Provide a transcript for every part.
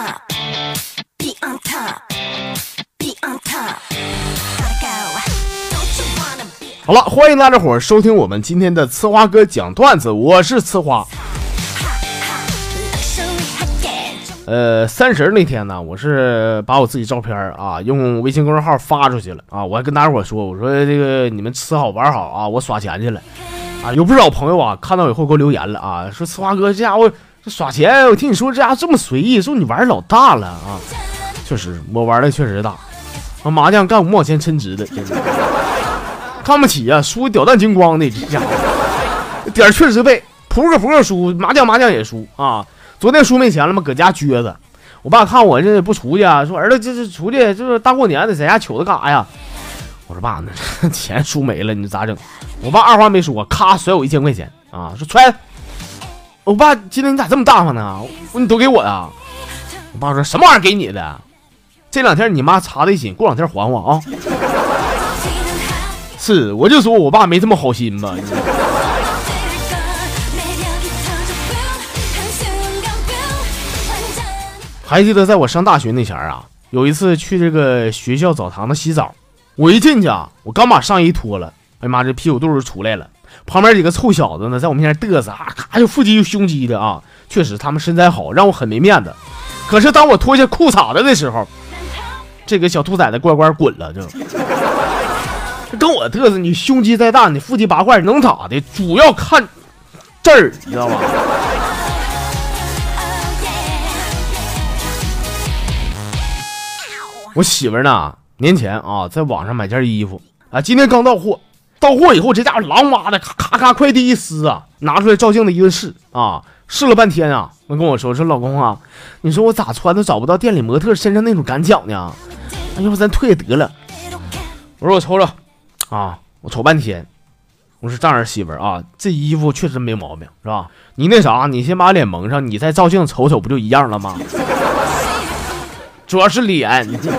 top, be on top, be on top. Gotta go. 好了，欢迎大家伙儿收听我们今天的呲花哥讲段子，我是呲花。呃，三十那天呢，我是把我自己照片啊用微信公众号发出去了啊，我还跟大家伙儿说，我说这个你们吃好玩好啊，我耍钱去了啊。有不少朋友啊看到以后给我留言了啊，说呲花哥这家伙这耍钱，我听你说这家伙这么随意，说你玩老大了啊。确实，我玩的确实大，啊麻将干五毛钱称职的，真是看不起呀、输得屌蛋精光的这家伙，点确实背，扑克扑克输，麻将麻将也输啊。昨天输没钱了吗？搁家撅着。我爸看我这不出去啊，说儿子这是出去，就是大过年的，在家瞅着干啥呀？我说爸，那 钱输没了，你咋整？我爸二话没说，咔甩我一千块钱啊，说揣。我爸今天你咋这么大方呢？我你都给我呀？我爸说什么玩意儿给你的？这两天你妈查的紧，过两天还我啊。是，我就说我爸没这么好心吧。还记得在我上大学那前儿啊，有一次去这个学校澡堂子洗澡，我一进去啊，我刚把上衣脱了，哎呀妈，这屁股肚儿出来了。旁边几个臭小子呢，在我面前嘚瑟，啊，咔就腹肌又胸肌的啊，确实他们身材好，让我很没面子。可是当我脱下裤衩子的时候，这个小兔崽子乖乖滚了，就跟我嘚瑟，你胸肌再大，你腹肌八块能咋的？主要看这儿，你知道吧？我媳妇儿呢，年前啊，在网上买件衣服啊，今天刚到货，到货以后，这家伙狼哇的，咔咔咔，快递一撕啊，拿出来照镜子一个试啊，试了半天啊，我跟我说说老公啊，你说我咋穿都找不到店里模特身上那种感脚呢？哎要不咱退得了？我说我瞅瞅啊，我瞅半天，我说这样媳妇儿啊，这衣服确实没毛病，是吧？你那啥，你先把脸蒙上，你再照镜子瞅瞅，不就一样了吗？主要是脸，你这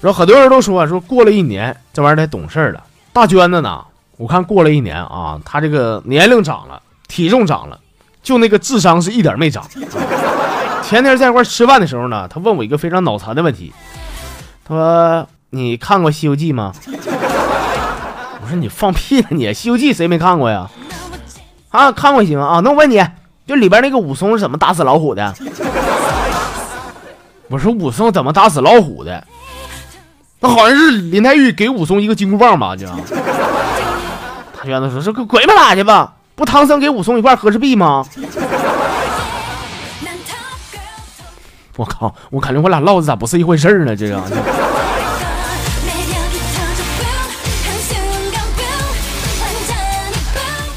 然后很多人都说说过了一年，这玩意儿得懂事儿了。大娟子呢，我看过了一年啊，她这个年龄长了，体重长了，就那个智商是一点没长。前天在一块吃饭的时候呢，她问我一个非常脑残的问题，她说：“你看过《西游记》吗？”我说：“你放屁呢你，《西游记》谁没看过呀？”啊，看过行啊，那我问你，就里边那个武松是怎么打死老虎的？我说武松怎么打死老虎的？那好像是林黛玉给武松一个金箍棒吧？就，他院子说：“这个鬼不，打去吧？不，唐僧给武松一块和氏璧吗？”我靠！我感觉我俩唠的咋不是一回事呢？这个。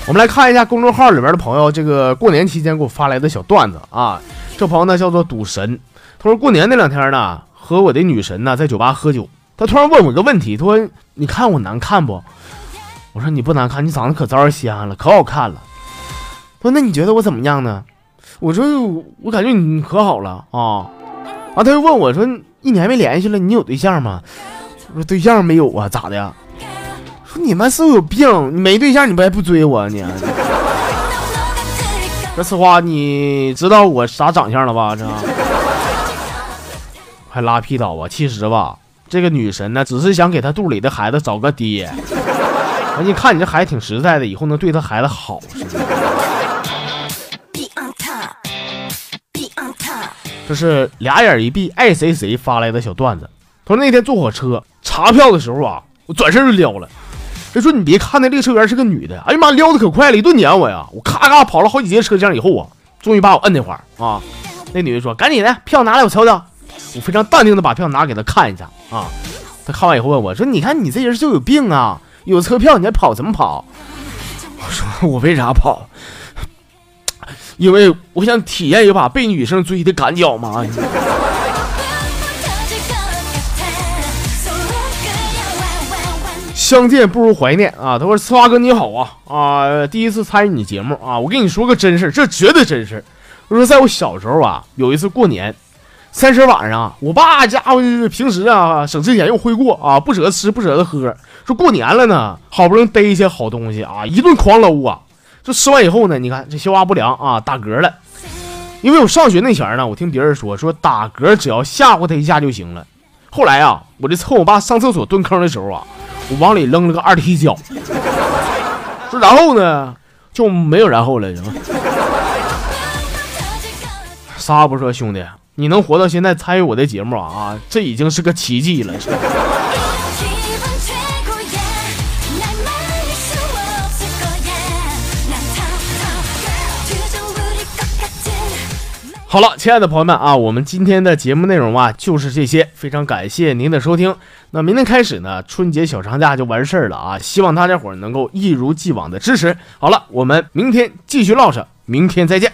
我们来看一下公众号里边的朋友，这个过年期间给我发来的小段子啊。这朋友呢叫做赌神，他说过年那两天呢，和我的女神呢在酒吧喝酒，他突然问我个问题，他说你看我难看不？我说你不难看，你长得可招人稀罕了，可好看了。他说那你觉得我怎么样呢？我说我感觉你可好了啊。啊，他又问我说一年没联系了，你有对象吗？我说对象没有啊，咋的？说你们是不是有病，你没对象你不还不追我啊？你。说实花，你知道我啥长相了吧？这。还拉屁倒吧，其实吧。这个女神呢，只是想给她肚里的孩子找个爹。完，你看你这孩子挺实在的，以后能对她孩子好。是不是.这是俩眼一闭爱谁谁发来的小段子。他说那天坐火车查票的时候啊，我转身就撩了。他说你别看那列车员是个女的，哎呀妈，撩的可快了，一顿撵我呀！我咔咔跑了好几节车厢以后啊，终于把我摁那块儿啊。那女的说：“赶紧的，票拿来，我瞅瞅。”我非常淡定的把票拿给他看一下啊，他看完以后问我说：“你看你这人就有病啊，有车票你还跑什么跑？”我说：“我为啥跑？因为我想体验一把被女生追的赶脚嘛。”相见不如怀念啊！他说：“呲花哥你好啊啊，第一次参与你节目啊，我跟你说个真事，这绝对真事。我说在我小时候啊，有一次过年。”三十晚上，我爸家伙平时啊省吃俭用挥霍啊，不舍得吃不舍得喝。说过年了呢，好不容易逮一些好东西啊，一顿狂搂啊。这吃完以后呢，你看这消化不良啊，打嗝了。因为我上学那前儿呢，我听别人说说打嗝只要吓唬他一下就行了。后来啊，我就趁我爸上厕所蹲坑的时候啊，我往里扔了个二踢脚。说然后呢，就没有然后了，是吧？啥也不说，兄弟，你能活到现在参与我的节目啊？这已经是个奇迹了好了亲爱的朋友们啊我们今天的节目内容啊就是这些非常感谢您的收听。那明天开始呢春节小长假就完事儿了啊希望大家伙儿能够一如既往的支持。好了我们明天继续唠着明天再见。